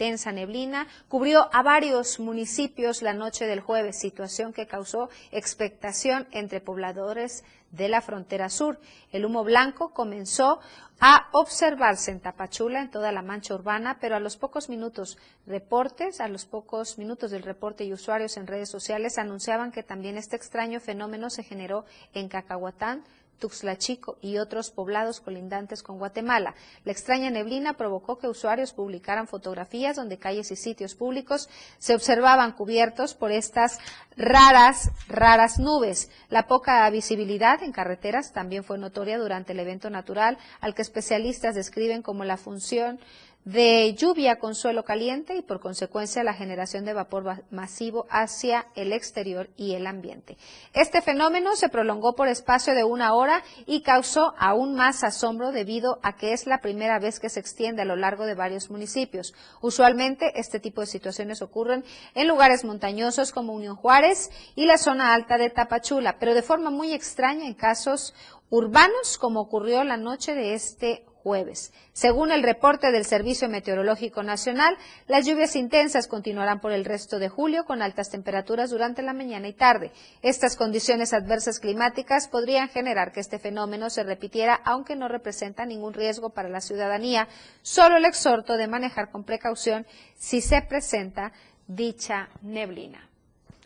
Tensa neblina cubrió a varios municipios la noche del jueves, situación que causó expectación entre pobladores de la frontera sur. El humo blanco comenzó a observarse en Tapachula, en toda la mancha urbana, pero a los pocos minutos reportes, a los pocos minutos del reporte y usuarios en redes sociales anunciaban que también este extraño fenómeno se generó en Cacahuatán, Tuxtla Chico y otros poblados colindantes con Guatemala. La extraña neblina provocó que usuarios publicaran fotografías donde calles y sitios públicos se observaban cubiertos por estas raras, raras nubes. La poca visibilidad en carreteras también fue notoria durante el evento natural, al que especialistas describen como la función de lluvia con suelo caliente y por consecuencia la generación de vapor masivo hacia el exterior y el ambiente. Este fenómeno se prolongó por espacio de una hora y causó aún más asombro debido a que es la primera vez que se extiende a lo largo de varios municipios. Usualmente este tipo de situaciones ocurren en lugares montañosos como Unión Juárez y la zona alta de Tapachula, pero de forma muy extraña en casos urbanos como ocurrió la noche de este jueves. Según el reporte del Servicio Meteorológico Nacional, las lluvias intensas continuarán por el resto de julio con altas temperaturas durante la mañana y tarde. Estas condiciones adversas climáticas podrían generar que este fenómeno se repitiera, aunque no representa ningún riesgo para la ciudadanía. Solo el exhorto de manejar con precaución si se presenta dicha neblina.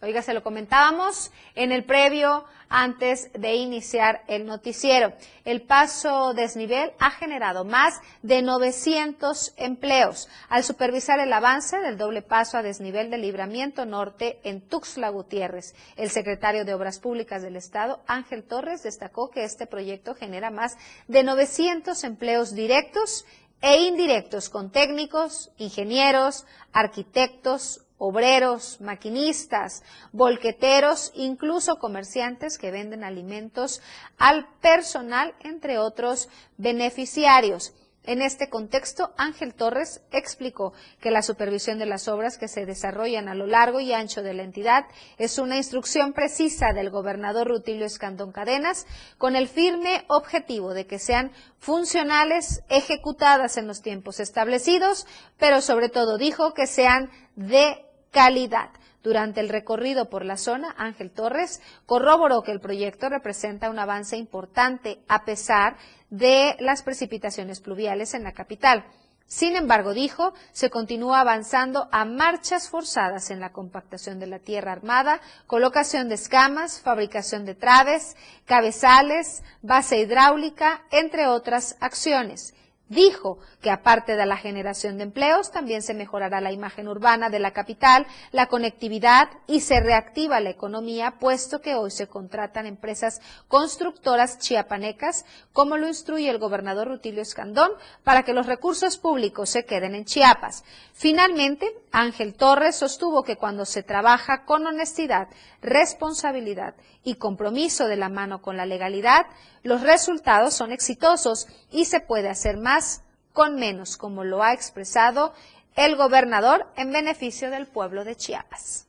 Oiga, se lo comentábamos en el previo antes de iniciar el noticiero. El paso desnivel ha generado más de 900 empleos. Al supervisar el avance del doble paso a desnivel del libramiento norte en Tuxtla Gutiérrez, el secretario de Obras Públicas del Estado, Ángel Torres, destacó que este proyecto genera más de 900 empleos directos e indirectos con técnicos, ingenieros, arquitectos, obreros, maquinistas, volqueteros, incluso comerciantes que venden alimentos al personal, entre otros beneficiarios. En este contexto, Ángel Torres explicó que la supervisión de las obras que se desarrollan a lo largo y ancho de la entidad es una instrucción precisa del gobernador Rutilio Escandón Cadenas con el firme objetivo de que sean funcionales, ejecutadas en los tiempos establecidos, pero sobre todo dijo que sean de calidad. Durante el recorrido por la zona, Ángel Torres corroboró que el proyecto representa un avance importante a pesar de las precipitaciones pluviales en la capital. Sin embargo, dijo, se continúa avanzando a marchas forzadas en la compactación de la tierra armada, colocación de escamas, fabricación de traves, cabezales, base hidráulica, entre otras acciones. Dijo que aparte de la generación de empleos, también se mejorará la imagen urbana de la capital, la conectividad y se reactiva la economía, puesto que hoy se contratan empresas constructoras chiapanecas, como lo instruye el gobernador Rutilio Escandón, para que los recursos públicos se queden en Chiapas. Finalmente, Ángel Torres sostuvo que cuando se trabaja con honestidad, responsabilidad y compromiso de la mano con la legalidad, los resultados son exitosos y se puede hacer más con menos, como lo ha expresado el gobernador en beneficio del pueblo de Chiapas.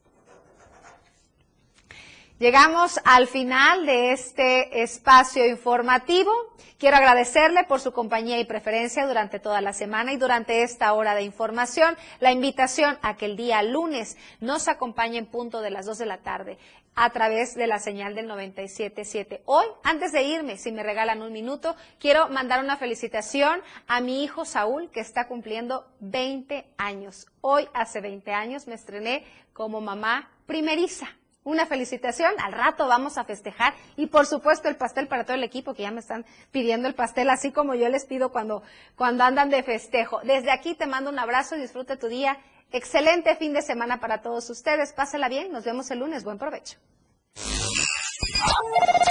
Llegamos al final de este espacio informativo. Quiero agradecerle por su compañía y preferencia durante toda la semana y durante esta hora de información. La invitación a que el día lunes nos acompañe en punto de las 2 de la tarde a través de la señal del 97.7. Hoy, antes de irme, si me regalan un minuto, quiero mandar una felicitación a mi hijo Saúl, que está cumpliendo 20 años. Hoy, hace 20 años, me estrené como mamá primeriza una felicitación. Al rato vamos a festejar y por supuesto el pastel para todo el equipo que ya me están pidiendo el pastel, así como yo les pido cuando, cuando andan de festejo. Desde aquí te mando un abrazo disfruta tu día. Excelente fin de semana para todos ustedes. Pásela bien. Nos vemos el lunes. Buen provecho.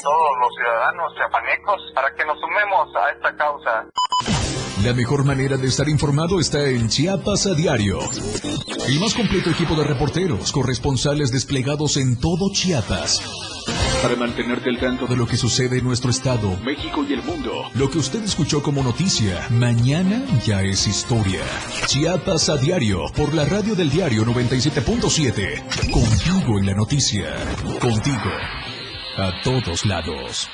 Todos los ciudadanos chiapanecos para que nos sumemos a esta causa. La mejor manera de estar informado está en Chiapas a diario. El más completo equipo de reporteros, corresponsales desplegados en todo Chiapas. Para mantenerte al tanto de lo que sucede en nuestro estado, México y el mundo. Lo que usted escuchó como noticia, mañana ya es historia. Chiapas a diario, por la radio del diario 97.7. Contigo en la noticia. Contigo. A todos lados.